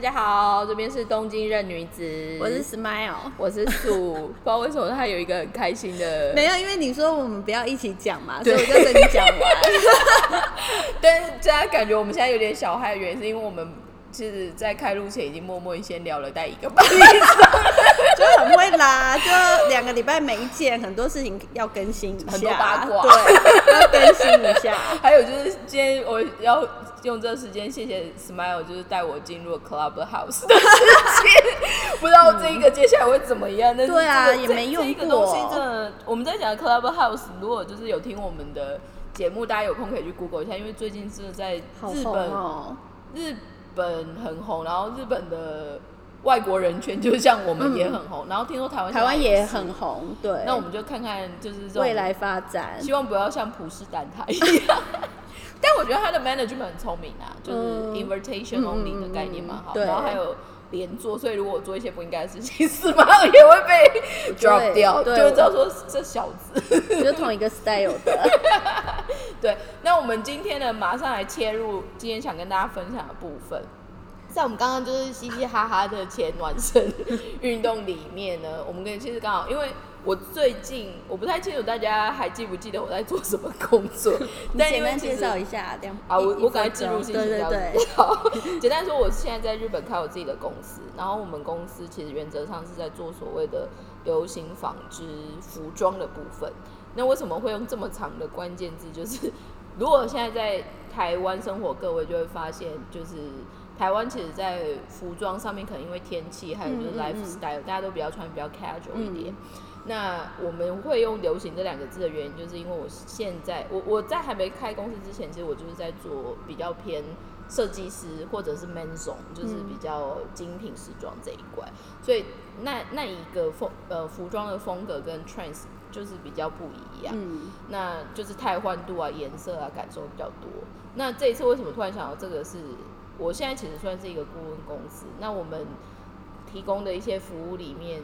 大家好，这边是东京任女子，我是 Smile，我是素，不知道为什么他有一个很开心的，没有，因为你说我们不要一起讲嘛，所以我就跟你讲完。但是大家感觉我们现在有点小害的原因，是因为我们其实，在开录前已经默默先聊了带一个半小时，就很会拉，就两个礼拜没见，很多事情要更新一下，很多八卦。对，要更新一下。还有就是今天我要用这个时间谢谢 Smile，就是带我进入 Clubhouse 的世界，不知道这一个接下来会怎么样。但是对啊这个也没用这这个东西真的，我们在讲 Clubhouse，如果就是有听我们的节目，大家有空可以去 Google 一下，因为最近是在日本，哦，日本很红，然后日本的外国人圈就像我们也很红，然后听说台湾台湾也很，红，对。那我们就看看就是未来发展，希望不要像普世蛋挞一样。但我觉得他的 management 很聪明啊，就是嗯 invitation 嗯 only 嗯的概念蛮好，然后还有连坐，所以如果我做一些不应该的事情，是吗？也会被 drop 掉，就对会知道说这小子。就同一个 style 的。对，那我们今天呢，马上来切入今天想跟大家分享的部分。在我们刚刚就是嘻嘻哈哈的前暖身运动里面呢，我们跟其实刚好，因为我最近我不太清楚大家还记不记得我在做什么工作，你但简单介绍一下，这样啊，我一我赶快一分钟植入性对对行销对，好，简单说，我现在在日本开我自己的公司，然后我们公司其实原则上是在做所谓的流行纺织服装的部分。那为什么会用这么长的关键字？就是如果现在在台湾生活，各位就会发现，就是台湾其实，在服装上面，可能因为天气，还有就是嗯嗯嗯 lifestyle，、大家都比较穿比较 casual 一点。嗯那我们会用“流行”这两个字的原因，就是因为我现在我我在还没开公司之前，其实我就是在做比较偏设计师或者是 menson，就是比较精品时装这一块，所以那那一个风呃服装的风格跟 trends 就是比较不一样。嗯，那就是太换度啊、颜色啊，感受比较多。那这一次为什么突然想到这个是？我现在其实算是一个顾问公司，那我们提供的一些服务里面，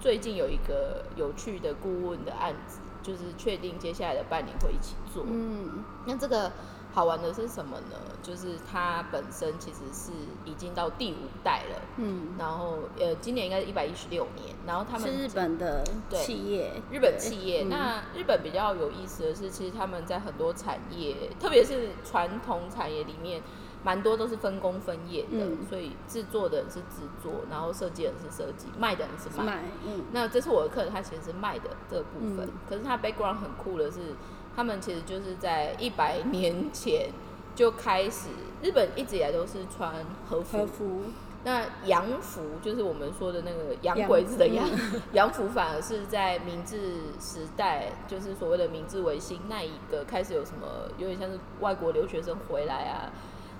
最近有一个有趣的顾问的案子，就是确定接下来的半年会一起做。嗯，那这个好玩的是什么呢？就是它本身其实是已经到第五代了，嗯，然后呃，今年应该是一百一十六年，然后他们是日本的对企业，日本企业，嗯。那日本比较有意思的是，其实他们在很多产业，特别是传统产业里面，蛮多都是分工分业的，嗯。所以制作的人是制作，然后设计的人是设计，卖的人是卖。买，嗯，那这是我的客人，他其实是卖的这个部分，嗯。可是他 background 很酷的是，他们其实就是在一百年前就开始，日本一直以来都是穿和服，和服，那洋服就是我们说的那个洋洋鬼子的洋嗯洋服，反而是在明治时代，就是所谓的明治维新那一个开始有什么，有点像是外国留学生回来啊，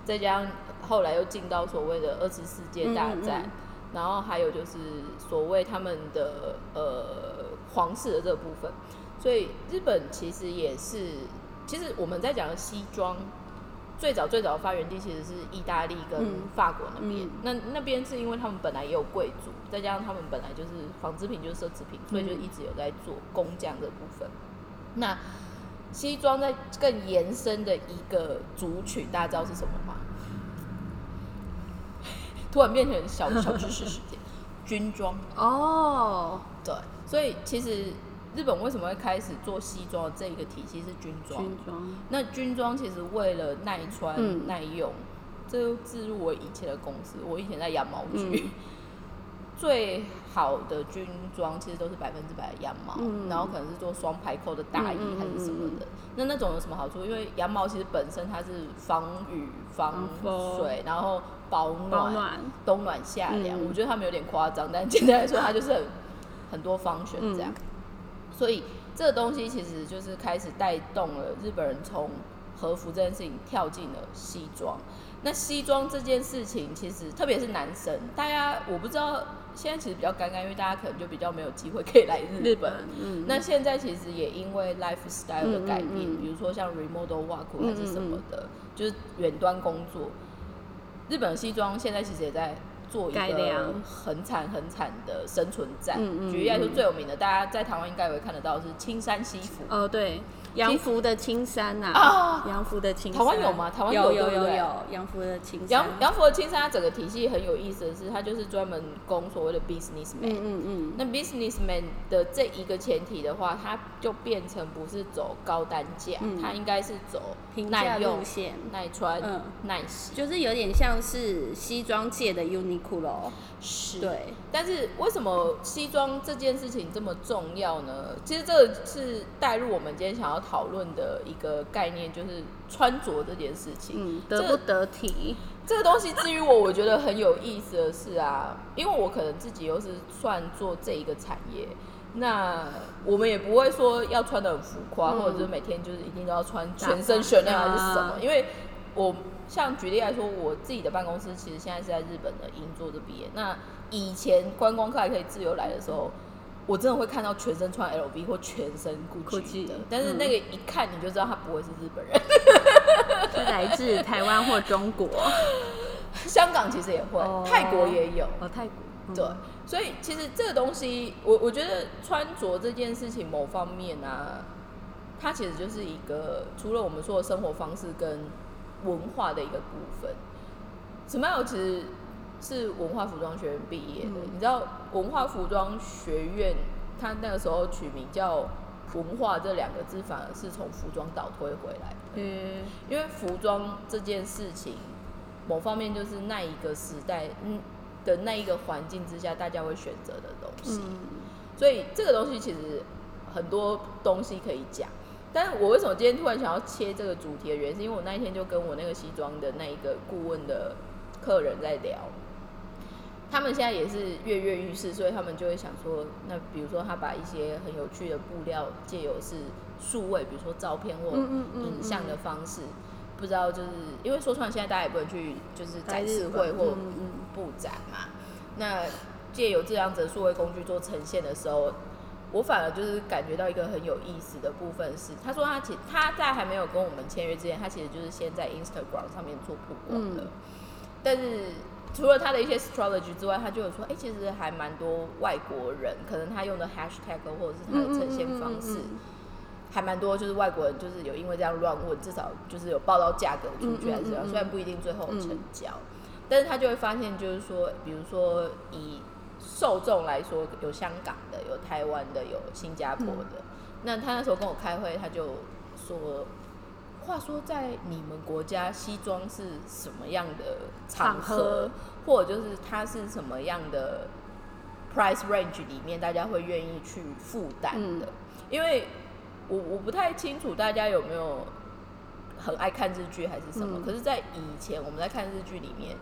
再加上后来又进到所谓的二次世界大战，嗯嗯嗯然后还有就是所谓他们的呃皇室的这个部分，所以日本其实也是，其实我们在讲的西装。最早最早的发源地其实是意大利跟嗯法国那边，嗯那那边是因为他们本来也有贵族，再加上他们本来就是纺织品就是奢侈品，所以就一直有在做工匠的部分。那西装在更延伸的一个族群，大家知道是什么吗？突然变成小小知识时间，军装。哦，对，所以其实日本为什么会开始做西装的这一个体系是军装？军装，那军装其实为了耐穿、嗯耐用，这就置入我以前的公司。我以前在羊毛局，嗯最好的军装其实都是百分之百的羊毛，嗯然后可能是做双排扣的大衣还是什么的。那那种有什么好处？因为羊毛其实本身它是防雨、防水，然后保暖、冬暖夏凉。嗯我觉得他们有点夸张，但简单来说，它就是很很多方选这样。嗯所以这个东西其实就是开始带动了日本人从和服这件事情跳进了西装。那西装这件事情，其实特别是男生，大家我不知道现在其实比较尴尬，因为大家可能就比较没有机会可以来日本。嗯，那现在其实也因为 lifestyle 的改变，嗯嗯嗯比如说像 remote work 还是什么的，就是远端工作，日本的西装现在其实也在做一个很惨很惨的生存战。举例来说，嗯最有名的，大家在台湾应该也会看得到是青山西服。哦，对，洋服的青山呐、啊洋服的青山，台湾有吗台湾有有有有洋服的青山，杨杨佛的青山，它整个体系很有意思的是，它就是专门供所谓的 businessman。嗯嗯，那 businessman 的这一个前提的话，它就变成不是走高单价，它应该是走平价耐用路、线，耐穿、嗯耐洗。就是有点像是西装界的 Uniqlo，是，对，但是为什么西装这件事情这么重要呢？其实这是带入我们今天想要讨论的一个概念，就是穿着这件事情。嗯，得不得体？这个东西至于我，我觉得很有意思的是啊，因为我可能自己又是算做这一个产业，那我们也不会说要穿的很浮夸，嗯或者是每天就是一定都要穿全身选料还是什么，啊因为我像举例来说，我自己的办公室其实现在是在日本的银座这边，那以前观光客还可以自由来的时候。我真的会看到全身穿 LV 或全身 GUCCI Gucci，的，但是那个一看你就知道他不会是日本人。是来自台湾或中国，香港其实也会，哦泰国也有，哦，泰国，嗯对，所以其实这个东西，我我觉得穿着这件事情某方面啊，它其实就是一个除了我们说的生活方式跟文化的一个部分。什么样其实是文化服装学院毕业的，嗯你知道文化服装学院它那个时候取名叫文化这两个字，反而是从服装倒推回来的。嗯因为服装这件事情，某方面就是那一个时代，嗯的那一个环境之下，大家会选择的东西。嗯所以这个东西其实很多东西可以讲。但是我为什么今天突然想要切这个主题的原因，是因为我那一天就跟我那个西装的那一个顾问的客人在聊，他们现在也是跃跃欲试，所以他们就会想说，那比如说他把一些很有趣的布料借由是数位，比如说照片或影像的方式，不知道就是因为说穿了现在大家也不能去就是在展示会或布展嘛，那借由这样子的数位工具做呈现的时候，我反而就是感觉到一个很有意思的部分是，他说他其他在还没有跟我们签约之前，他其实就是先在 Instagram 上面做曝光的，嗯。但是除了他的一些 strategy 之外，他就有说，哎、其实还蛮多外国人，可能他用的 hashtag 或者是他的呈现方式。嗯嗯嗯嗯还蛮多，就是外国人就是有因为这样乱问，至少就是有报到价格出去还是怎样，虽然不一定最后嗯成交，但是他就会发现，就是说，比如说以受众来说，有香港的，有台湾的，有新加坡嗯的。那他那时候跟我开会，他就说，话说在你们国家西装是什么样的场场合合，或者就是它是什么样的 price range 里面，大家会愿意去负担的？嗯因为我我不太清楚大家有没有很爱看日剧还是什么，嗯可是，在以前我们在看日剧里面，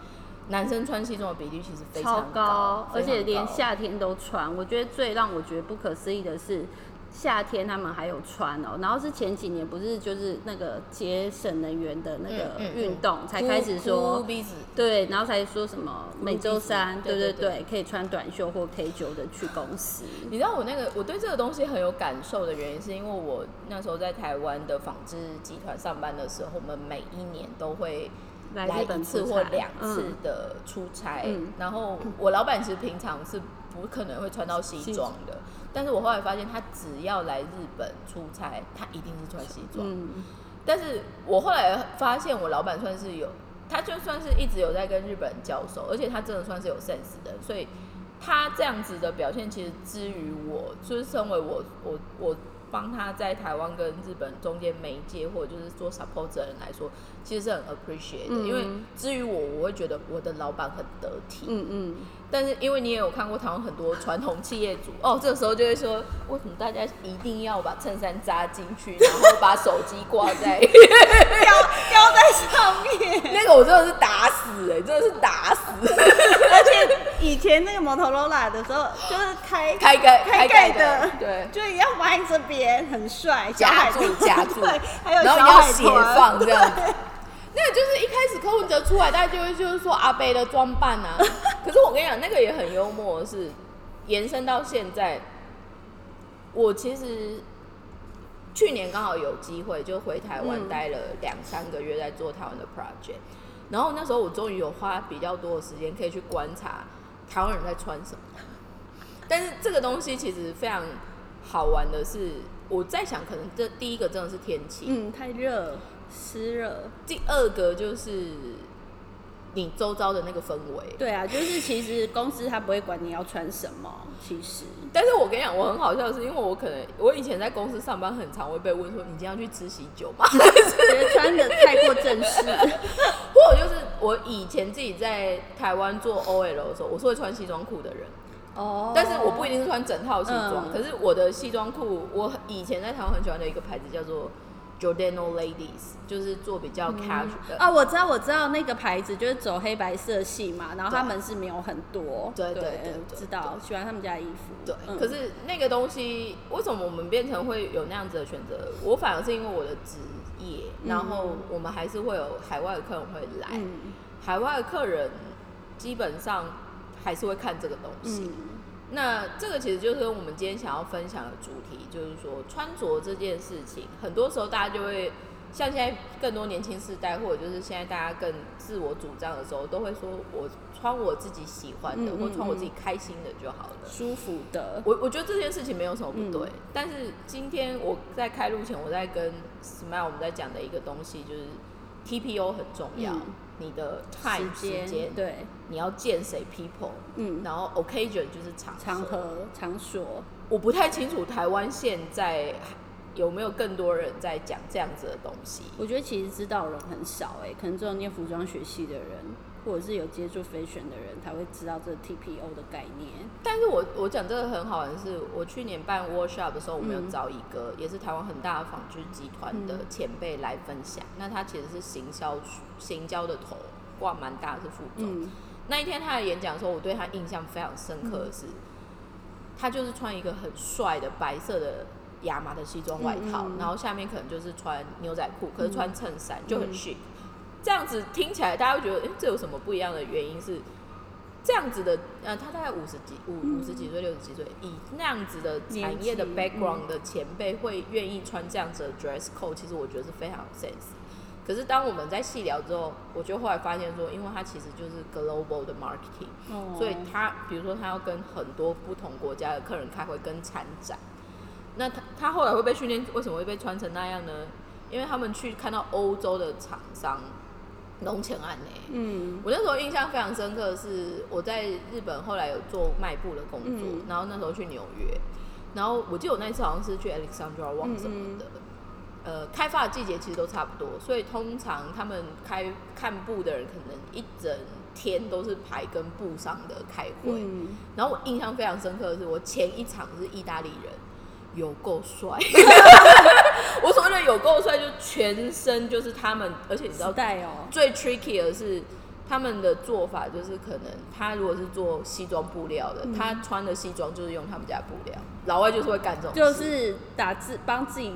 男生穿西装的比例其实非常高，而且连夏天都穿。我觉得最让我觉得不可思议的是，夏天他们还有穿哦。然后是前几年不是就是那个节省能源的那个运动、才开始哭说对，然后才说什么每周三，对对对对，可以穿短袖或 K 九的去公司。你知道我那个我对这个东西很有感受的原因，是因为我那时候在台湾的纺织集团上班的时候，我们每一年都会来一次或两次嗯的出差，嗯。然后我老板其实平常是不可能会穿到西装的，但是我后来发现他只要来日本出差，他一定是穿西装。嗯，但是我后来发现，我老板算是有，他就算是一直有在跟日本人交手，而且他真的算是有 sense 的，所以他这样子的表现，其实之于我，就是身为我我我帮他在台湾跟日本中间媒介或者就是做 support 的人来说，其实是很 appreciate 的，嗯因为至于我，我会觉得我的老板很得体，嗯嗯，但是因为你也有看过台湾很多传统企业主哦，这个时候就会说，为什么大家一定要把衬衫扎进去，然后把手机挂在 吊吊在上面。那个我真的是打死哎、真的是打以前那个摩托罗拉的时候，就是开开盖开盖盖的，对，就要放在这边，很帅，夹住夹住，对，还有然后要斜放这样。那个就是一开始柯文哲出来，大家就会就是说阿贝的装扮啊。可是我跟你讲，那个也很幽默，的是延伸到现在，我其实去年刚好有机会就回台湾嗯。待了两三个月，在做台湾的 project。然后那时候我终于有花比较多的时间可以去观察台湾人在穿什么。但是这个东西其实非常好玩的是，我在想，可能这第一个真的是天气，嗯，太热，湿热。第二个就是你周遭的那个氛围。对啊，就是其实公司他不会管你要穿什么，其实。但是我跟你讲，我很好笑的是，因为我可能我以前在公司上班，很常会被问说：“你今天要去吃喜酒吗？” 觉得穿的太过正式，或者就是我以前自己在台湾做 OL 的时候，我是会穿西装裤的人。哦。但是我不一定是穿整套西装，嗯可是我的西装裤，我以前在台湾很喜欢的一个牌子叫做 Giordano Ladies，就是做比较 casual 的。啊，我知道，我知道那个牌子就是走黑白色系嘛，然后他们是没有很多，对。对对对知道，喜欢他们家的衣服，对，嗯。可是那个东西为什么我们变成会有那样子的选择？我反而是因为我的职业，然后我们还是会有海外的客人会来，嗯。海外的客人基本上还是会看这个东西。嗯那这个其实就是我们今天想要分享的主题，就是说穿着这件事情，很多时候大家就会像现在更多年轻世代，或者就是现在大家更自我主张的时候，都会说我穿我自己喜欢的，嗯嗯或穿我自己开心的就好了。舒服的，我我觉得这件事情没有什么不对，嗯但是今天我在开录前，我在跟 Smile 我们在讲的一个东西就是 TPO 很重要，嗯你的时间间，对，你要见谁 people，嗯，然后 occasion 就是场场合场所，我不太清楚台湾现在有没有更多人在讲这样子的东西。我觉得其实知道的人很少哎、可能只有念服装学系的人，或者是有接触 fashion 的人才会知道这 TPO 的概念。但是我我讲这个很好玩的是，我去年办 workshop 的时候，我们有嗯找一个、也是台湾很大的纺织集团的嗯前辈来分享。那他其实是行销行销的头，挂蛮大是副总。嗯那一天他的演讲的时候，我对他印象非常深刻的是，他就是穿一个很帅的白色的亚麻的西装外套，嗯嗯嗯然后下面可能就是穿牛仔裤，可是穿衬衫、就很嗯 chic。这样子听起来，大家会觉得，诶，这有什么不一样的原因是？这样子的，呃，他大概五十几、五五十几岁、六十几岁，以那样子的产业的 background 的前辈会愿意穿这样子的 dress code，其实我觉得是非常有 sense。可是当我们在细聊之后，我就后来发现说，因为他其实就是 global 的 marketing，、哦所以他比如说他要跟很多不同国家的客人开会跟参展，那他他后来会被训练，为什么会被穿成那样呢？因为他们去看到欧洲的厂商弄钱案呢。嗯。我那时候印象非常深刻的是，我在日本后来有做卖布的工作，嗯。然后那时候去纽约，然后我记得我那次好像是去 Alexandra Wang 什么的，呃，开发的季节其实都差不多，所以通常他们开看布的人可能一整天都是排跟布商的开会，嗯，然后我印象非常深刻的是，我前一场是意大利人，有够帅。我所谓的有够帅，就全身就是他们，而且你知道哦，最 tricky 的是，他们的做法就是可能他如果是做西装布料的，嗯。他穿的西装就是用他们家布料，老外就是会干这种，就是打字帮自己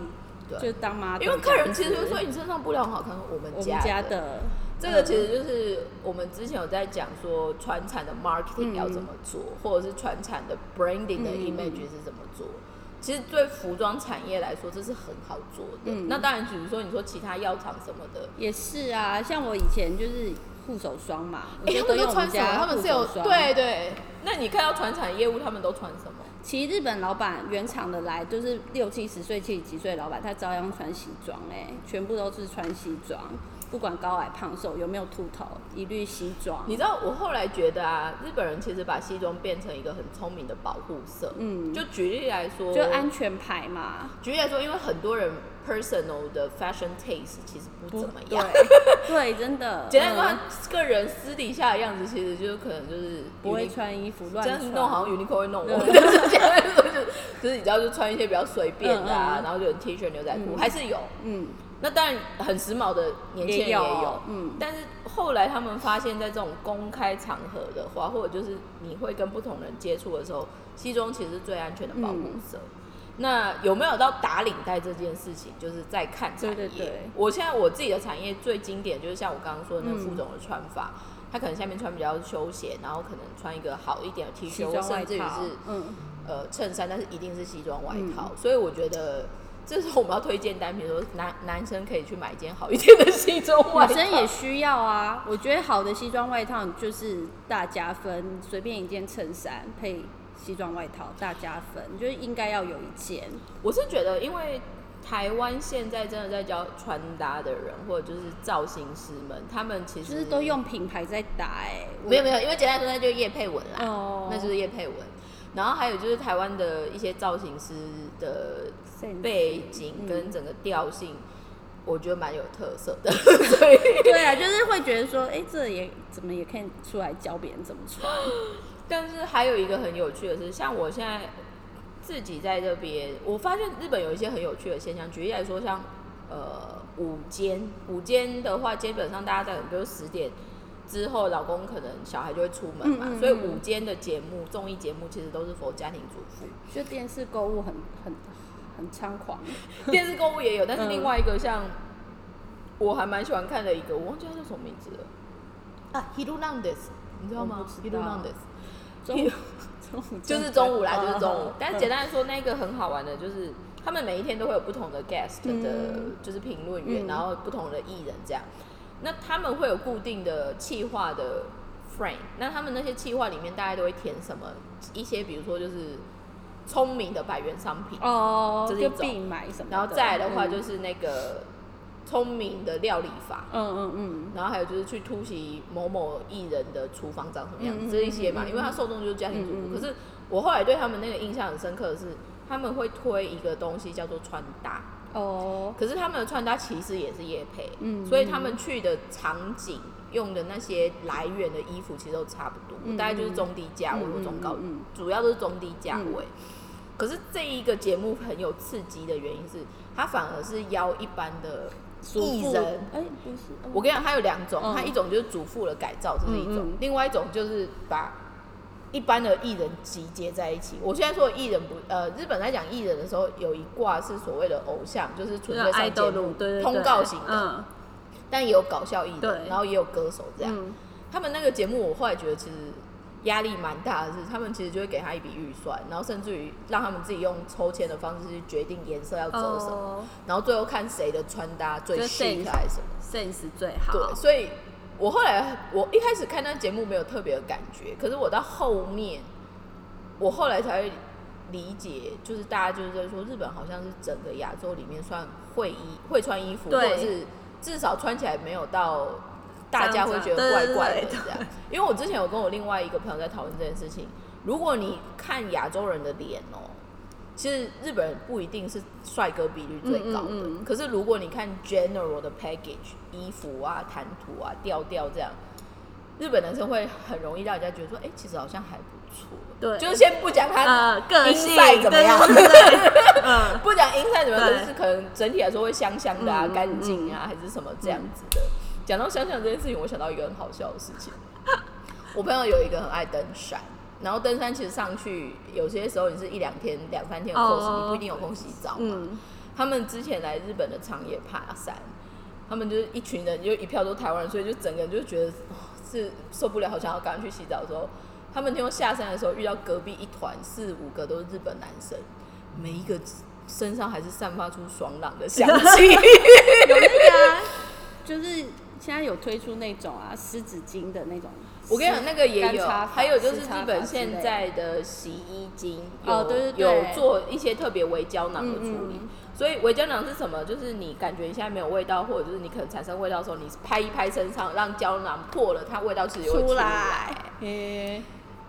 对。就当妈，因为客人其实就说你身上布料很好看，我们我家们家的。这个其实就是我们之前有在讲说传产的 marketing 嗯。要怎么做，或者是传产的 branding 的 image 是怎么做。其实对服装产业来说，这是很好做的。嗯那当然，比如说你说其他药厂什么的，也是啊，像我以前就是护手霜嘛，我哎、就他们用我们都穿什么？家他们是有护手霜对对。那你看到传产业务，他们都穿什么？其实日本老板原厂的来，就是六七十岁、七十几岁的老板，他照样穿西装哎、全部都是穿西装，不管高矮胖瘦有没有秃头，一律西装。你知道我后来觉得啊，日本人其实把西装变成一个很聪明的保护色。嗯，就举例来说，就安全牌嘛，举例来说，因为很多人 personal 的 fashion taste 其实不不怎么样。对，对，真的。简单说，嗯他个人私底下的样子，其实就是可能就是不会穿衣服乱真穿，的弄好像 Uniqlo 会弄我，对就是这样，就是就是你知道，就穿一些比较随便的啊，嗯嗯然后就有 T 恤、牛仔裤，嗯还是有。嗯，那当然很时髦的年轻人也也有有，嗯但是后来他们发现，在这种公开场合的话，或者就是你会跟不同人接触的时候，西装其实是最安全的保护色。那有没有到打领带这件事情，就是在看产业。对对对我现在我自己的产业最经典就是像我刚刚说的那副总的穿法，他可能下面穿比较休闲，然后可能穿一个好一点的 T 恤，甚至于是，嗯，呃衬衫，但是一定是西装外套。所以我觉得这时候我们要推荐单品，说男男生可以去买一件好一点的西装外套。女生也需要啊。我觉得好的西装外套就是大加分，随便一件衬衫配西装外套大加分，就是应该要有一件。我是觉得，因为台湾现在真的在教穿搭的人，或者就是造型师们，他们其实就是都用品牌在打哎、没有没有，因为简单说，那就是叶佩文啦，哦那就是叶佩文。然后还有就是台湾的一些造型师的背景嗯跟整个调性，我觉得蛮有特色的，所以对啊，就是会觉得说，哎、这也怎么也可以出来教别人怎么穿。但是还有一个很有趣的是，像我现在自己在这边，我发现日本有一些很有趣的现象。举例来说，像呃午间，午间的话，基本上大家在比如十点之后，老公可能小孩就会出门嘛，嗯嗯嗯所以午间的节目、综艺节目其实都是佛家庭主妇。就电视购物很很很猖狂，电视购物也有，但是嗯另外一个像我还蛮喜欢看的一个，我忘记它叫什么名字了啊 h i r u n a n d e s 你知道吗 h i 知 r u 道 n a n d e s 中午 就是中午啦，嗯就是中午嗯。但是简单来说，那个很好玩的，就是他们每一天都会有不同的 guest 的嗯，就是评论员，嗯然后不同的艺人这样。那他们会有固定的企划的 frame，那他们那些企划里面大概都会填什么？一些比如说就是聪明的百元商品，哦，这是一种。就必买什么的，然后再来的话嗯。就是那个聪明的料理法。嗯嗯嗯，然后还有就是去突袭某某艺人的厨房长什么样子，这一些嘛，因为他受众就是家庭主妇。可是我后来对他们那个印象很深刻的是，他们会推一个东西叫做穿搭，哦，可是他们的穿搭其实也是业配，嗯所以他们去的场景用的那些来源的衣服其实都差不多，嗯大概就是中低价位嗯或中高，嗯嗯。嗯主要都是中低价位。可是这一个节目很有刺激的原因是，他反而是邀一般的艺人，哎，不是，哦。我跟你讲，他有两种，嗯它一种就是主妇的改造，这是一种；另外一种就是把一般的艺人集结在一起。我现在说的艺人不，呃，日本在讲艺人的时候，有一挂是所谓的偶像，就是纯粹上节目、通告型的，嗯。但也有搞笑艺人，然后也有歌手这样。嗯。他们那个节目，我后来觉得其实压力蛮大的是，他们其实就会给他一笔预算，然后甚至于让他们自己用抽签的方式去决定颜色要走什么，哦。然后最后看谁的穿搭最就 chic sense 还是什么。，sense 最好，对，所以我后来我一开始看那节目没有特别的感觉，可是我到后面，我后来才会理解，就是大家就是在说，日本好像是整个亚洲里面算会衣会穿衣服，或者是至少穿起来没有到大家会觉得怪怪的这样。因为我之前有跟我另外一个朋友在讨论这件事情，如果你看亚洲人的脸哦、其实日本人不一定是帅哥比率最高的，嗯嗯嗯。可是如果你看 general 的 package 衣服啊、谈吐啊、调调这样，日本男生会很容易让人家觉得说，哎、其实好像还不错。对。就是先不讲他呃，个性怎么样，不讲 inside 怎么样，就是可能整体来说会香香的啊、干净啊，还是什么这样子的。讲到想想这件事情，我想到一个很好笑的事情。我朋友有一个很爱登山，然后登山其实上去有些时候你是一两天、两三天的哦你不一定有空洗澡嘛。嗯，他们之前来日本的长野爬山，他们就是一群人，就一票都台湾人，所以就整个人就觉得、哦、是受不了，好想要赶快去洗澡的时候，他们听说下山的时候遇到隔壁一团四五个都是日本男生，每一个身上还是散发出爽朗的香气。有那个现在有推出那种啊湿纸巾的那种，我跟你讲，那个也有，还有就是日本现在的洗衣精有、哦对对对有做一些特别微胶囊的处理。嗯嗯所以微胶囊是什么？就是你感觉你现在没有味道，或者就是你可能产生味道的时候，你拍一拍身上，让胶囊破了，它味道其实会出来来。，诶，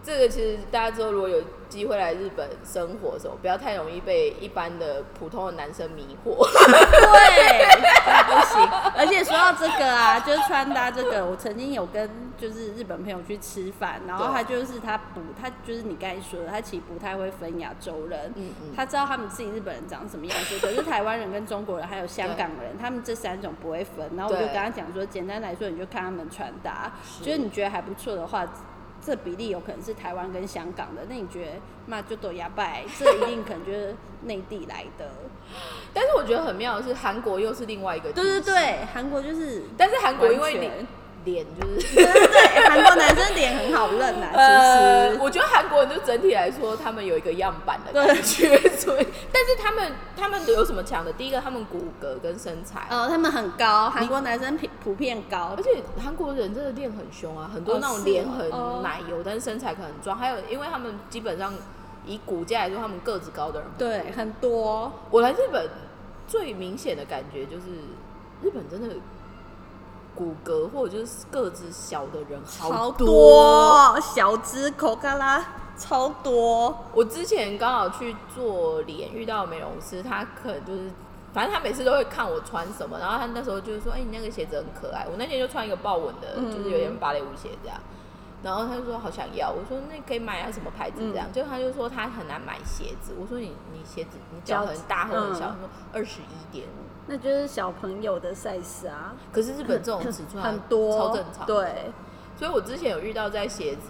这个其实大家之后如果有机会来日本生活的时候，不要太容易被一般的普通的男生迷惑。对，不行。而且说到这个啊，就是穿搭这个，我曾经有跟就是日本朋友去吃饭，然后他就是他不，他就是你刚才说的，他其实不太会分亚洲人，嗯嗯他知道他们自己日本人长什么样子，可是台湾人跟中国人还有香港人，他们这三种不会分。然后我就跟他讲说，简单来说，你就看他们穿搭，是就是你觉得还不错的话。这比例有可能是台湾跟香港的，那你觉得嘛就都哑巴，这一定可能就是内地来的。但是我觉得很妙的是，韩国又是另外一个。对对。对，韩国就是但是韩国因为完全脸脸就是。对韩国男生脸很好认啊，呃，其实。我觉得韩国人就整体来说，他们有一个样板的感觉，所以，但是他们他们有什么强的？第一个，他们骨骼跟身材，呃，他们很高，韩国男生普普遍高而，且韩国人真的练很凶啊，很多哦那种脸很哦奶油，但是身材可能壮。还有，因为他们基本上以骨架来说，他们个子高的人不对，很多。我来日本最明显的感觉就是，日本真的骨骼或者就是个子小的人好多，小只口卡拉超多。我之前刚好去做脸，遇到美容师，他可能就是，反正他每次都会看我穿什么，然后他那时候就是说，哎、你那个鞋子很可爱。我那天就穿一个豹纹的，嗯就是有点芭蕾舞鞋这样。然后他就说好想要，我说那可以买啊，什么牌子这样？嗯就他就说他很难买鞋子，我说你你鞋子你脚很大或很小，嗯他说二十一点五。那就是小朋友的 size 啊，可是日本这种尺寸很多，超正常。，对，所以我之前有遇到在鞋子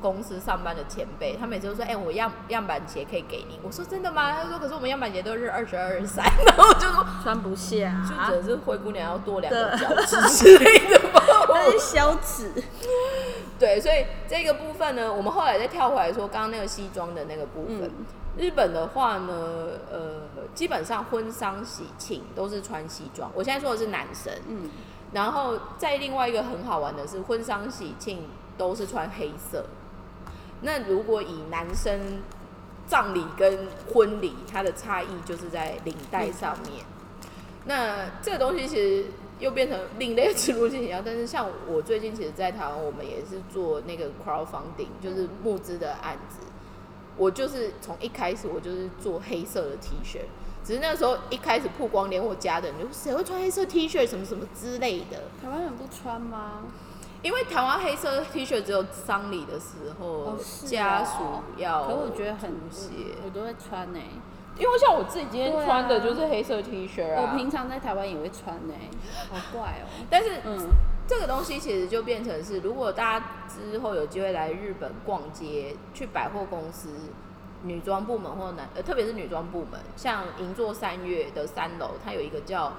公司上班的前辈，他每次都说：“哎、我样样板鞋可以给你。”我说：“真的吗？”他说：“可是我们样板鞋都是二十二、二十三。” 然后我就说穿不：“下，就只是灰姑娘要多两个脚趾之类的吧。那是小指，”对，所以这个部分呢，我们后来再跳回来说刚刚那个西装的那个部分。嗯日本的话呢，呃，基本上婚丧喜庆都是穿西装。我现在说的是男生，嗯，然后再另外一个很好玩的是，婚丧喜庆都是穿黑色。那如果以男生葬礼跟婚礼，它的差异就是在领带上面。那这个东西其实又变成另类的植入性一样，但是像我最近其实，在台湾我们也是做那个 crowdfunding，就是募资的案子。我就是从一开始我就是做黑色的 T 恤，只是那时候一开始曝光，连我家的人就谁会穿黑色 T 恤什么什么之类的。台湾人不穿吗？因为台湾黑色 T 恤只有丧礼的时候、哦是哦。家属要，可我觉得很写，我都会穿呢、因为像我自己今天对啊穿的就是黑色 T 恤啊。我平常在台湾也会穿呢、好怪哦、但是嗯，这个东西其实就变成是，如果大家之后有机会来日本逛街，去百货公司。女装部门或男呃，特别是女装部门，像银座三月的三楼，它有一个叫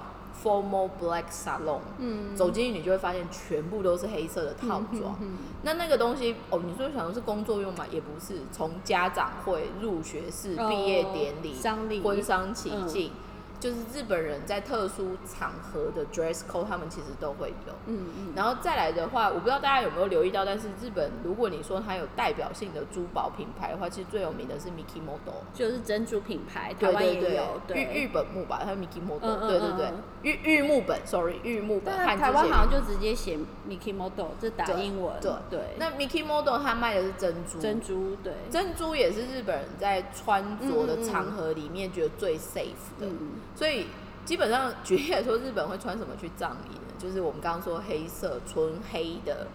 Formal Black Salon，嗯。走进去你就会发现全部都是黑色的套装。嗯那那个东西哦，你说想的是工作用嘛？也不是，从家长会、入学式、哦毕业典礼婚丧喜庆，就是日本人在特殊场合的 dress code，他们其实都会有。嗯嗯，然后再来的话，我不知道大家有没有留意到，但是日本如果你说它有代表性的珠宝品牌的话，其实最有名的是 Miki Moto。就是珍珠品牌，台湾也有，，对，玉玉本木吧，它是 Miki Moto，、嗯嗯对对对。玉玉木本，sorry，玉木本，但台湾好像就直接写 Mickey Model，这打对英文，对。对，那 Miki Moto 它卖的是珍珠，珍珠，对，珍珠也是日本人在穿着的场合里面觉得最 safe 的，嗯所以基本上举例来说，日本会穿什么去葬礼呢？就是我们刚刚说黑色纯黑的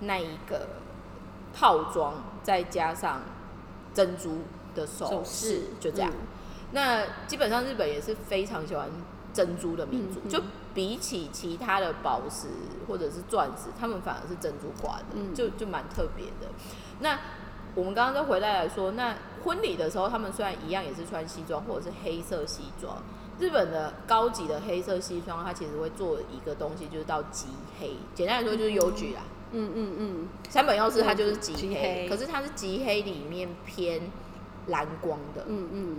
那一个套装，再加上珍珠的首首饰饰，就这样。嗯那基本上日本也是非常喜欢珍珠的民族，嗯嗯就比起其他的宝石或者是钻石，他们反而是珍珠挂的，嗯就就蛮特别的。那我们刚刚再回来来说，那婚礼的时候，他们虽然一样也是穿西装或者是黑色西装，日本的高级的黑色西装，它其实会做一个东西，就是到极黑。简单来说就是邮局啦，嗯嗯嗯，山本耀司它就是极黑，可是它是极黑里面偏蓝光的。嗯嗯，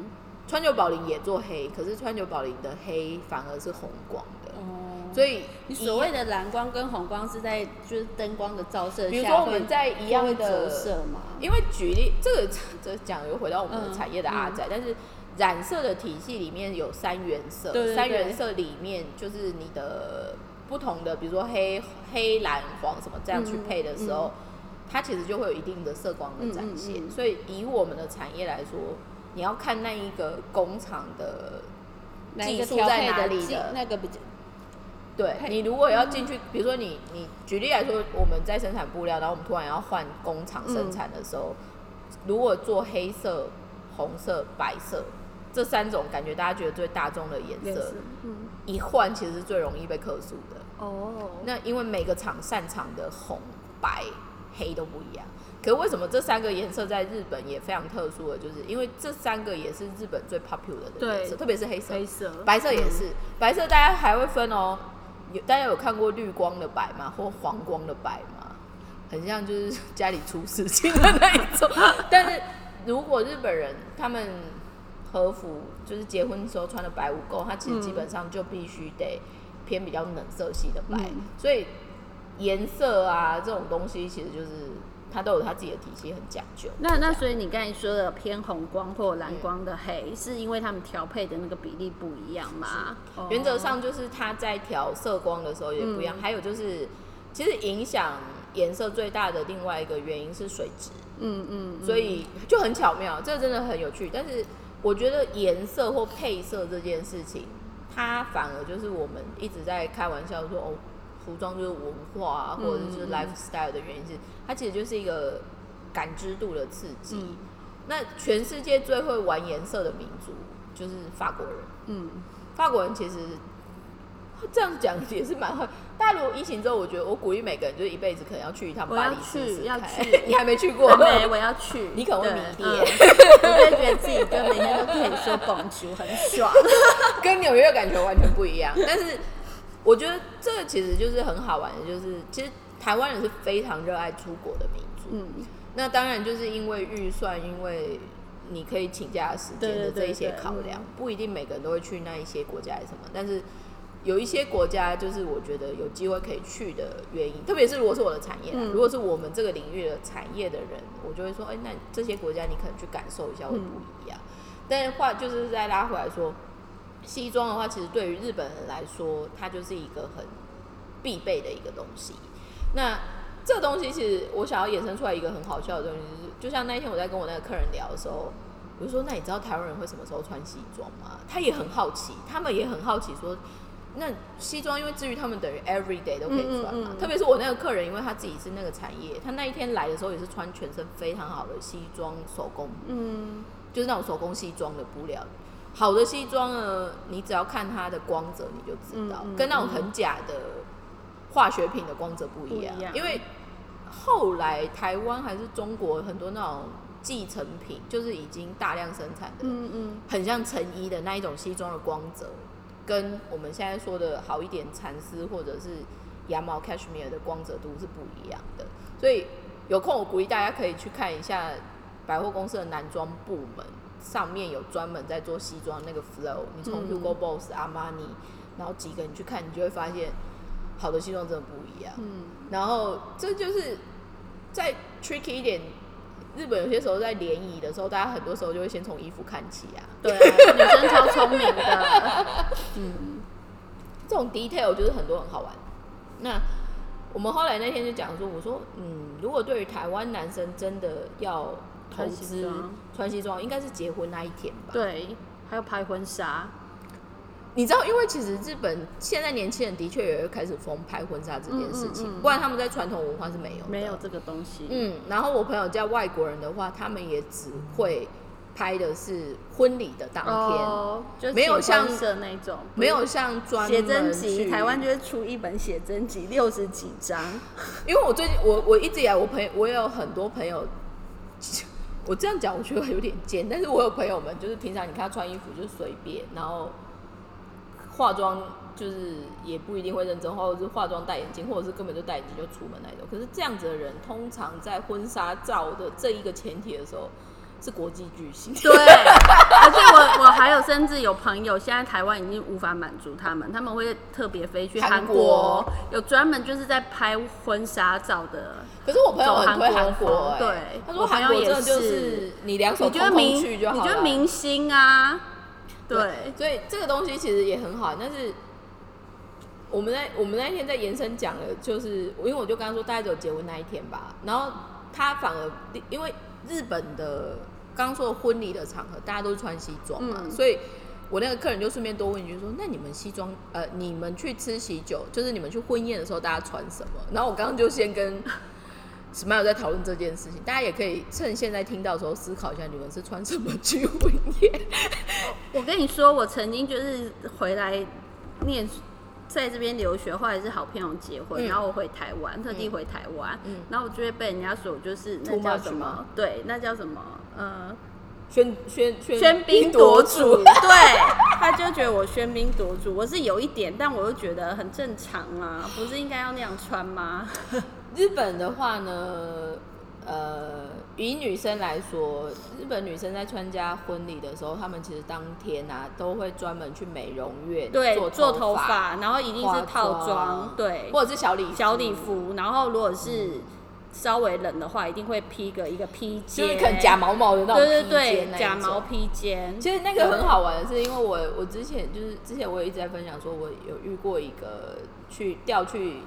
川久保玲也做黑，可是川久保玲的黑反而是红光的，哦，所以你所谓的蓝光跟红光是在就是灯光的照射下，比如说我们在一的折射嘛，因为举例这个这讲又回到我们的嗯产业的阿仔，但是染色的体系里面有三原色，对对对。三原色里面就是你的不同的，比如说黑、黑、蓝、黄什么这样去嗯配的时候，它其实就会有一定的色光的展现。所以以我们的产业来说，你要看那一个工厂的技术在哪里的那个比较对你如果要进去，比如说你你举例来说，我们在生产布料，然后我们突然要换工厂生产的时候，如果做黑色、红色、白色这三种，感觉大家觉得最大众的颜色，，嗯，一换其实是最容易被克诉的。哦，那因为每个厂擅长的红、白、黑都不一样。可为什么这三个颜色在日本也非常特殊的，就是因为这三个也是日本最 popular 的颜色，特别是黑色。黑色，白色也是，白色大家还会分哦。有大家有看过绿光的白吗？或黄光的白吗？很像就是家里出事情的那一种。但是如果日本人他们和服就是结婚的时候穿的白无垢，它其实基本上就必须得偏比较冷色系的白，嗯。所以颜色啊这种东西其实就是它都有它自己的体系，很讲究。那那所以你刚才说的偏红光或蓝光的黑，是因为他们调配的那个比例不一样吗？哦。原则上就是它在调色光的时候也不一样，嗯。还有就是其实影响颜色最大的另外一个原因是水质，嗯嗯，嗯。所以就很巧妙，这个真的很有趣。但是我觉得颜色或配色这件事情，它反而就是我们一直在开玩笑说哦，服装就是文化啊，或者是就是嗯嗯 lifestyle 的原因是，它其实就是一个感知度的刺激。嗯那全世界最会玩颜色的民族就是法国人。嗯，法国人其实 这样讲也是蛮好。大陆疫情之后，我觉得我鼓励每个人就是一辈子可能要去一趟巴黎试试去要去 你还没去过？还没，我要去。你可能会对迷嗯恋我就觉得自己就每天都可以说 Bonjour，很爽。跟纽约的感觉完全不一样。但是我觉得这个其实就是很好玩的，就是其实台湾人是非常热爱出国的民族。嗯，那当然就是因为预算，因为你可以请假的时间的这一些考量嗯，不一定每个人都会去那一些国家什么，但是。有一些国家，就是我觉得有机会可以去的原因，特别是如果是我的产业，嗯如果是我们这个领域的产业的人，我就会说，哎、那这些国家你可能去感受一下会不一样。但是话就是再拉回来说，西装的话，其实对于日本人来说，它就是一个很必备的一个东西。那这个东西其实我想要衍生出来一个很好笑的东西，就是就像那一天我在跟我那个客人聊的时候，我就说：“那你知道台湾人会什么时候穿西装吗？”他也很好奇，他们也很好奇说。那西装因为至于他们等于 every day 都可以穿嘛，嗯嗯嗯特别是我那个客人，因为他自己是那个产业，他那一天来的时候也是穿全身非常好的西装手工嗯，就是那种手工西装的布料。好的西装呢，你只要看它的光泽，你就知道，跟那种很假的化学品的光泽不一样。不一样因为后来台湾还是中国很多那种继承品，就是已经大量生产的，嗯嗯，很像成衣的那一种西装的光泽，跟我们现在说的好一点蚕丝或者是羊毛 cashmere 的光泽度是不一样的。所以有空我鼓励大家可以去看一下百货公司的男装部门，上面有专门在做西装那个 flow。你从嗯 Hugo Boss、阿玛尼，然后几个你去看，你就会发现好的西装真的不一样。嗯，然后这就是再 tricky 一点。日本有些时候在联谊的时候，大家很多时候就会先从衣服看起啊。对啊，女生超聪明的。嗯，这种 detail 就是很多很好玩。那我们后来那天就讲说，我说，嗯，如果对于台湾男生真的要投资穿西装，应该是结婚那一天吧？，对，还有拍婚纱。你知道，因为其实日本现在年轻人的确也会开始疯拍婚纱这件事情，嗯嗯嗯不然他们在传统文化是没有的没有这个东西。嗯，然后我朋友叫外国人的话，他们也只会拍的是婚礼的当天，哦，就没有像色那种，没有像专写真集，台湾就会出一本写真集，六十几张。因为我最近我我一直以来我朋友我也有很多朋友，我这样讲我觉得有点贱，但是我有朋友们就是平常你看他穿衣服就是随便，然后化妆就是也不一定会认真化，或者是化妆戴眼镜，或者是根本就戴眼镜就出门那种。可是这样子的人，通常在婚纱照的这一个前提的时候，是国际巨星。对，而且我我还有甚至有朋友，现在台湾已经无法满足他们，他们会特别飞去韩韩国有专门就是在拍婚纱照的。可是我朋友很推韩国、对他说我朋友韩国真的就也是是你两手就好了。你觉得明星啊？对，所以这个东西其实也很好，但是我们在我们那一天在延伸讲了，就是因为我就跟他说大概只有结婚那一天吧，然后他反而因为日本的刚刚说婚礼的场合，大家都是穿西装嘛，嗯所以我那个客人就顺便多问一句说，那你们西装呃，你们去吃喜酒，就是你们去婚宴的时候，大家穿什么？然后我刚刚就先跟 Smile 在讨论这件事情，大家也可以趁现在听到的时候思考一下，你们是穿什么去婚宴？我跟你说，我曾经就是回来念，在这边留学，后来是好朋友结婚，嗯然后我回台湾，特地回台湾，嗯然后我就会被人家说我就是那叫什吗么？对，那叫什么？呃，喧喧喧喧宾夺主，对，他就觉得我喧宾夺主，我是有一点，但我又觉得很正常啊，不是应该要那样穿吗？日本的话呢，呃，以女生来说，日本女生在参加婚礼的时候，她们其实当天啊都会专门去美容院对，做做头头发，然后一定是套装，对，或者是小礼小礼服，然后如果是稍微冷的话，一定会披个一个披肩，就是可能假毛毛的那种对对对，披肩假毛披肩。其实那个很好玩的是，因为我我之前就是之前我也一直在分享说，我有遇过一个去调去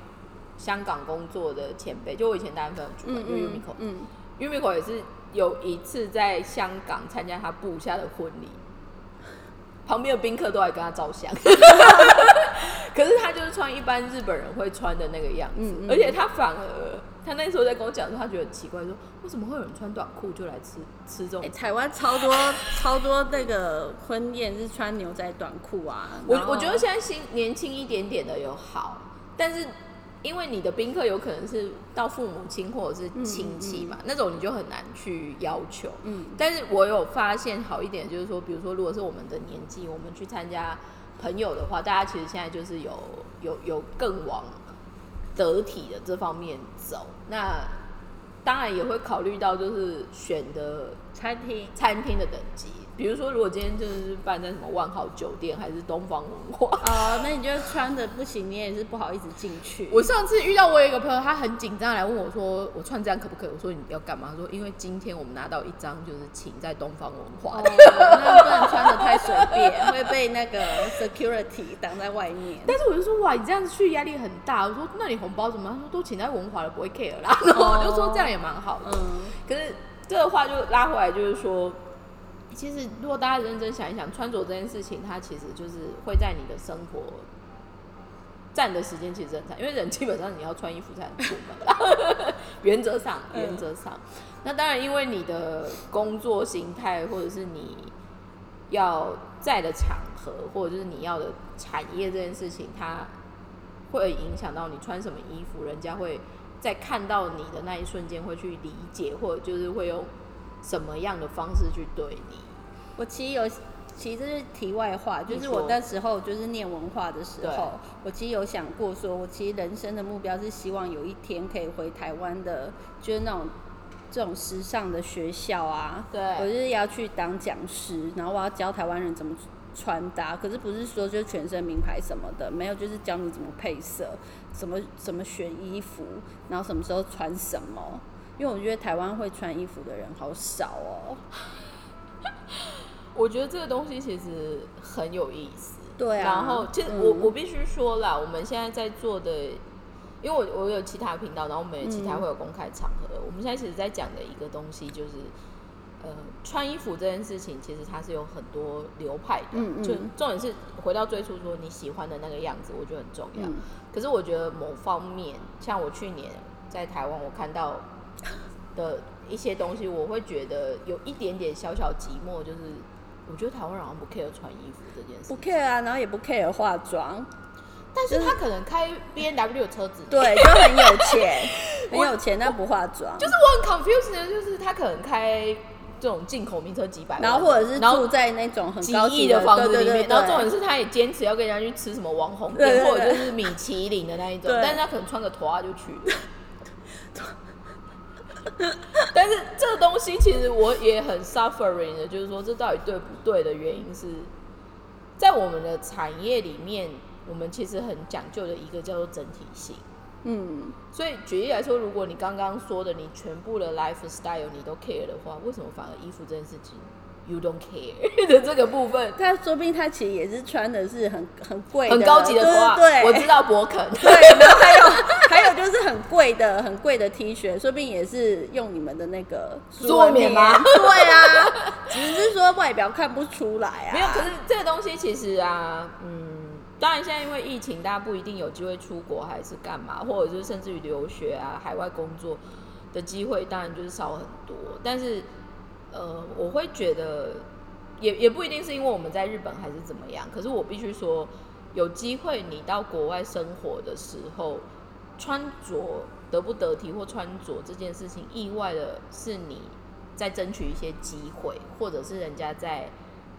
香港工作的前辈，就我以前单分主管，就嗯 Umiko，嗯 Umiko 也是有一次在香港参加他部下的婚礼，旁边的宾客都来跟他照相，可是他就是穿一般日本人会穿的那个样子，而且他反而他那时候在跟我讲说，他觉得很奇怪，说为什么会有人穿短裤就来吃吃这种哎、台湾超多 超多那个婚宴是穿牛仔短裤啊。我我觉得现在新年轻一点点的有好，但是因为你的宾客有可能是到父母亲或者是亲戚嘛，那种你就很难去要求。嗯但是我有发现好一点，就是说，比如说，如果是我们的年纪，我们去参加朋友的话，大家其实现在就是有有有更往得体的这方面走。那当然也会考虑到，就是选的餐厅餐厅的等级。比如说，如果今天就是办在什么万豪酒店还是东方文化，哦，那你就穿的不行，你也是不好意思进去。我上次遇到我有一个朋友，他很紧张来问我说：“我穿这样可不可以？”我说：“你要干嘛？”他说：“因为今天我们拿到一张就是请在东方文化。那不能穿的太随便，会被那个 security 挡在外面。但是我就说：“哇，你这样子去压力很大。”我说：“那你红包怎么？”他说：“都请在文华了，不会 care 啦。”然后我就说：“这样也蛮好的。嗯，可是这个话就拉回来，就是说，其实如果大家认真想一想，穿着这件事情，它其实就是会在你的生活占的时间其实很长，因为人基本上你要穿衣服才能出门。原则上，原则上，那当然因为你的工作形态，或者是你要在的场合，或者就是你要的产业这件事情，它会影响到你穿什么衣服，人家会在看到你的那一瞬间会去理解，或者就是会用什么样的方式去对你。我其实有，其实这是题外话，就是我那时候就是念文化的时候，我其实有想过说，我其实人生的目标是希望有一天可以回台湾的，就是那种这种时尚的学校啊，对我就是要去当讲师，然后我要教台湾人怎么穿搭，可是不是说就是全身名牌什么的，没有，就是教你怎么配色，怎么怎么选衣服，然后什么时候穿什么。因为我觉得台湾会穿衣服的人好少哦。我觉得这个东西其实很有意思。对啊然后，其实嗯我、我必须说啦，我们现在在做的，因为我我有其他频道，然后我们有其他嗯会有公开场合。我们现在其实在讲的一个东西就是，呃，穿衣服这件事情，其实它是有很多流派的。嗯嗯就重点是回到最初说你喜欢的那个样子，我觉得很重要。嗯可是我觉得某方面，像我去年在台湾，我看到的一些东西，我会觉得有一点点小小寂寞，就是我觉得台湾人好像不 care 穿衣服这件事不，care 啊，然后也不 care 化妆，但是他可能开 B N W 的车子，对，就很有钱，很有钱，但不化妆，就是我很 confused 的，就是他可能开这种进口名车几百万，然后或者是住在那种很几高级亿的房子里面，然后重点是他也坚持要跟人家去吃什么网红店，或者就是米其林的那一种，但是他可能穿个拖就去。了。但是这个东西其实我也很 suffering 的，就是说这到底对不对的原因是在我们的产业里面，我们其实很讲究的一个叫做整体性。嗯，所以举例来说，如果你刚刚说的你全部的 lifestyle 你都 care 的话，为什么反而衣服这件事情 you don't care 的这个部分他说不定他其实也是穿的是很很贵很高级的对头啊？对对，我知道博肯。对，然后还有还有就是很贵的很贵的 T 恤，说不定也是用你们的那个桌棉吗对啊，只是说外表看不出来啊。没有，可是这个东西其实啊，嗯，当然现在因为疫情，大家不一定有机会出国，还是干嘛，或者是甚至于留学啊、海外工作的机会，当然就是少很多。但是，呃，我会觉得也也不一定是因为我们在日本还是怎么样，可是我必须说，有机会你到国外生活的时候，穿着得不得体或穿着这件事情，意外的是你在争取一些机会，或者是人家在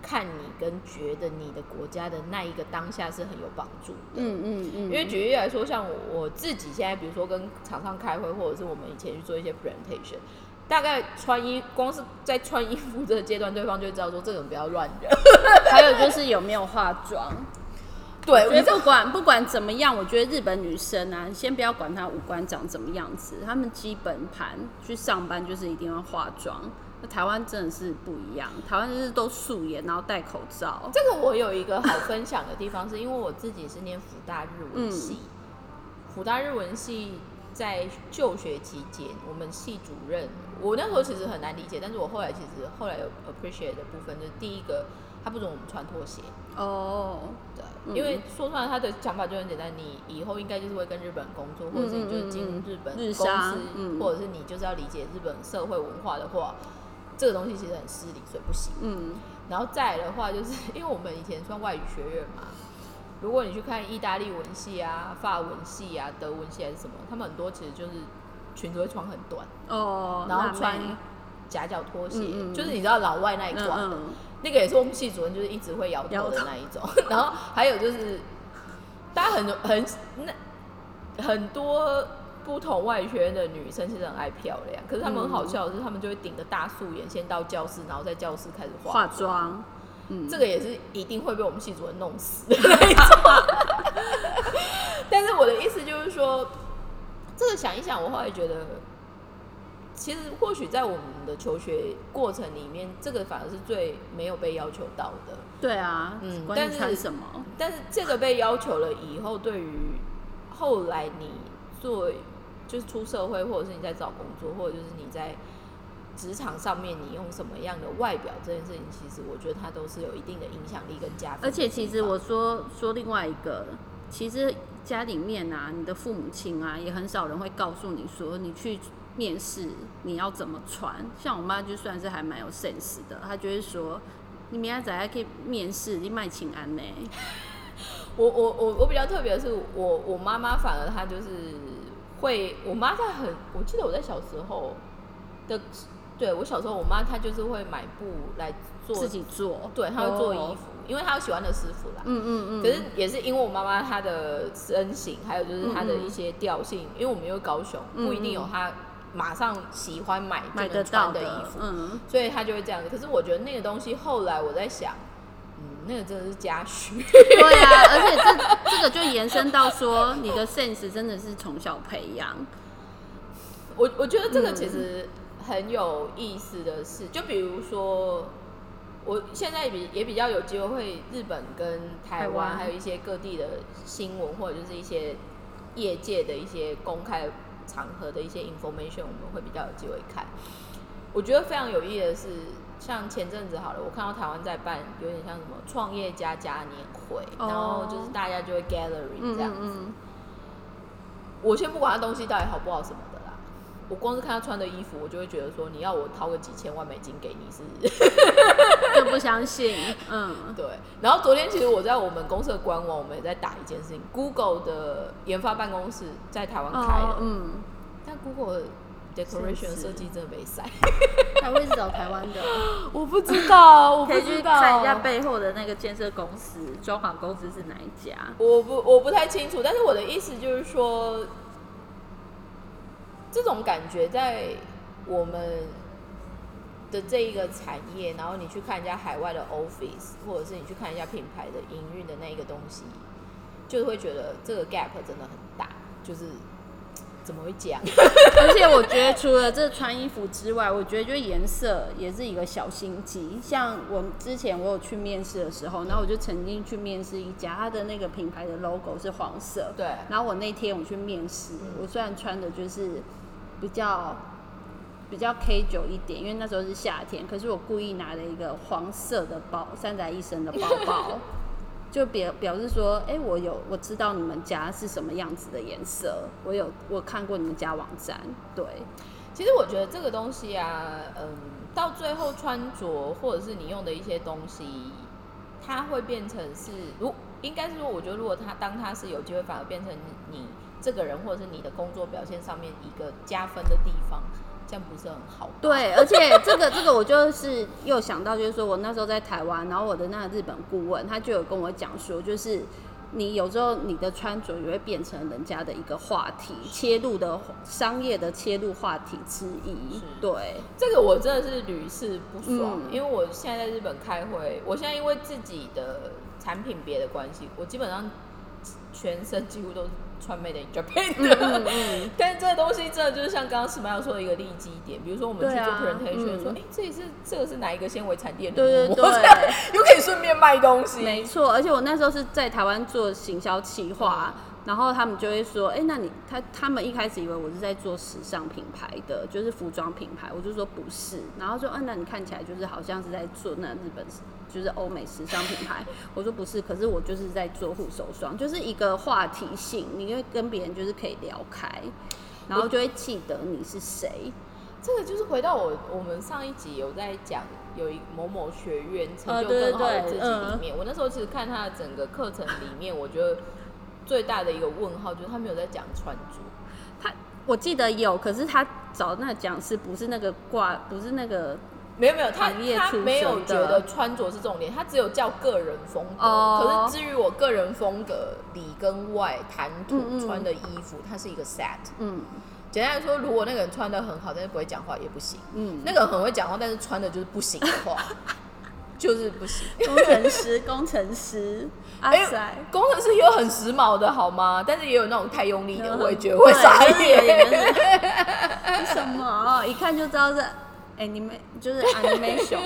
看你跟觉得你的国家的那一个当下是很有帮助的。嗯嗯嗯，因为举例来说，像我我自己现在，比如说跟厂商开会，或者是我们以前去做一些 presentation，大概穿衣，光是在穿衣服这个阶段，对方就会知道说这个人不要乱扔。还有就是有没有化妆，对，我觉得不管不管怎么样，我觉得日本女生啊，先不要管她五官长怎么样子，她们基本盘去上班就是一定要化妆。那台湾真的是不一样，台湾就是都素颜，然后戴口罩。这个我有一个好分享的地方，是因为我自己是念福大日文系，福大日文系在就学期间，我们系主任，我那时候其实很难理解，但是我后来其实后来有 appreciate 的部分，就是第一个。他不准我们穿拖鞋哦，对，因为说出来他的想法就很简单，你以后应该就是会跟日本工作，或者是你就是进日本公司，或者是你就是要理解日本社会文化的话，这个东西其实很失礼，所以不行。嗯，然后再来的话，就是 因为我们以前算外语学院嘛，如果你去看意大利文系啊、法文系啊、德文系还是什么，他们很多其实就是裙子会穿很短哦，然后穿夹脚拖鞋，就是你知道老外那一挂的。那个也是我们系主任，就是一直会摇头的那一种。然后还有就是，大家很很那很多不同外学院的女生其实很爱漂亮，可是她们很好笑的是，她们就会顶着大素颜先到教室，然后在教室开始化妆。嗯，这个也是一定会被我们系主任弄死的那一种。但是我的意思就是说，这个想一想，我后来觉得。其实或许在我们的求学过程里面，这个反而是最没有被要求到的。对啊，嗯，但是什么？但是这个被要求了以后，对于后来你做就是出社会，或者是你在找工作，或者就是你在职场上面，你用什么样的外表这件事情，其实我觉得它都是有一定的影响力跟加分。而且其实我说说另外一个，其实家里面啊，你的父母亲啊，也很少人会告诉你说你去。面试你要怎么穿？像我妈就算是还蛮有 sense 的，她就会说：“你明天早上可以面试，你卖请安呢。”我我我我比较特别的是，我我妈妈反而她就是会，我妈在很，我记得我在小时候的，对我小时候，我妈她就是会买布来做自己做，对，她会做衣服，因为她有喜欢的师傅啦。嗯嗯嗯。可是也是因为我妈妈她的身形，还有就是她的一些调性，因为我们又高雄，不一定有她。马上喜欢买就能穿的衣服，嗯，所以她就会这样子。可是我觉得那个东西后来我在想，嗯，那个真的是家训。对啊，而且这这个就延伸到说，你的 sense 真的是从小培养。我我觉得这个其实很有意思的事，就比如说，我现在比也比较有机会会日本跟台湾，还有一些各地的新闻，或者就是一些业界的一些公开。场合的一些 information，我们会比较有机会看。我觉得非常有意义的是，像前阵子好了，我看到台湾在办有点像什么创业家嘉年会，然后就是大家就会 gallery 这样子。我先不管它东西到底好不好什么我光是看他穿的衣服，我就会觉得说，你要我掏个几千万美金给你是？就不相信。嗯，对。然后昨天其实我在我们公司的官网，我们也在打一件事情，Google 的研发办公室在台湾开了。嗯。但 Google 的 decoration 设计真的没塞。他会是找台湾的？我不知道，我不知道。看一下背后的那个建设公司、装潢公司是哪一家？我不，我不太清楚。但是我的意思就是说，这种感觉在我们。的这一个产业，然后你去看人家海外的 office，或者是你去看一下品牌的营运的那一个东西，就会觉得这个 gap 真的很大。就是怎么会讲？而且我觉得除了这穿衣服之外，我觉得就颜色也是一个小心机。像我之前我有去面试的时候，然后我就曾经去面试一家，它的那个品牌的 logo 是黄色。对。然后我那天我去面试，我虽然穿的就是比较。比较 K 九一点，因为那时候是夏天。可是我故意拿了一个黄色的包，三宅一生的包包，就表表示说，哎，我有我知道你们家是什么样子的颜色，我有我看过你们家网站。对，其实我觉得这个东西啊，嗯，到最后穿着或者是你用的一些东西，它会变成是，如应该是说，我觉得如果他当他是有机会反而变成你这个人或者是你的工作表现上面一个加分的地方。这样不是很好。对，而且这个这个我就是又想到，就是说我那时候在台湾，然后我的那个日本顾问他就有跟我讲说，就是你有时候你的穿着也会变成人家的一个话题，切入的商业的切入话题之一。对，这个我真的是屡试不爽，因为我现在在日本开会，我现在因为自己的产品别的关系，我基本上全身几乎都是穿 Made in Japan 的。嗯嗯，但是这个东西真的就是像刚刚 Smile 说的一个利基点，比如说我们去做对啊 presentation，、嗯说哎、这里是这个是哪一个纤维产地的对对对 又可以顺便卖东西。没错，而且我那时候是在台湾做行销企划，然后他们就会说，哎、那你他他们一开始以为我是在做时尚品牌的，就是服装品牌，我就说不是，然后说，啊，那你看起来就是好像是在做那日本就是欧美时尚品牌，我说不是，可是我就是在做护手霜，就是一个话题性，你会跟别人就是可以聊开，然后就会记得你是谁。这个就是回到我我们上一集有在讲有一某某学院成就更好的自己对对嗯。里面，我那时候其实看他的整个课程里面，我觉得最大的一个问号就是他没有在讲穿着。他我记得有，可是他找那个讲师不是那个挂，不是那个没有没有，他他没有觉得穿着是重点，他只有叫个人风格。哦可是至于我个人风格里跟外谈吐嗯嗯穿的衣服，它是一个 set。嗯简单来说，如果那个人穿的很好，但是不会讲话也不行；嗯，那个很会讲话，但是穿的就是不行的话，就是不行。工程师，工程师，阿工程师也有很时髦的好吗？但是也有那种太用力的，嗯我也觉得会傻对就是有眼。点就是什么，一看就知道是 anime，就是 animation，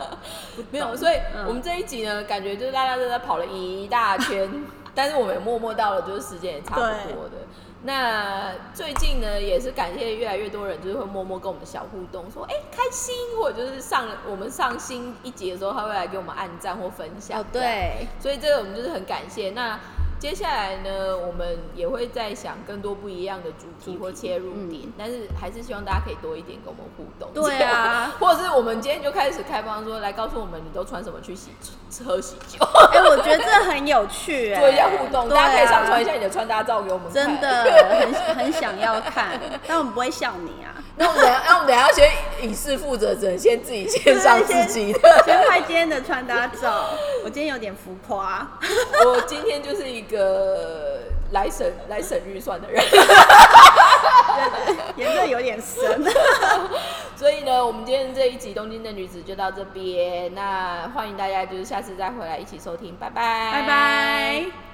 没有，所以嗯我们这一集呢，感觉就是大家都在跑了一大圈，但是我们也默默到了，就是时间也差不多的。那最近呢，也是感谢越来越多人，就是会默默跟我们小互动，说哎、开心，或者就是上我们上新一集的时候，他会来给我们按赞或分享。哦，对，所以这个我们就是很感谢。那接下来呢，我们也会再想更多不一样的主题或切入点，但是还是希望大家可以多一点跟我们互动。嗯对啊，或者是我们今天就开始开放说，来告诉我们你都穿什么去洗喝喜酒，哎，我觉得这很有趣，哎做一下互动，啊大家可以上传一下你的穿搭照给我们看。真。的很很想要看，但我们不会笑你啊，那我们等下，那我们等一下先影视负责，人先自己先上自己的。先拍今天的穿搭照，我今天有点浮夸，我今天就是一个来省来省预算的人。颜色有点深。所以呢，我们今天这一集《东京的女子》就到这边。那欢迎大家就是下次再回来一起收听，拜拜，拜拜。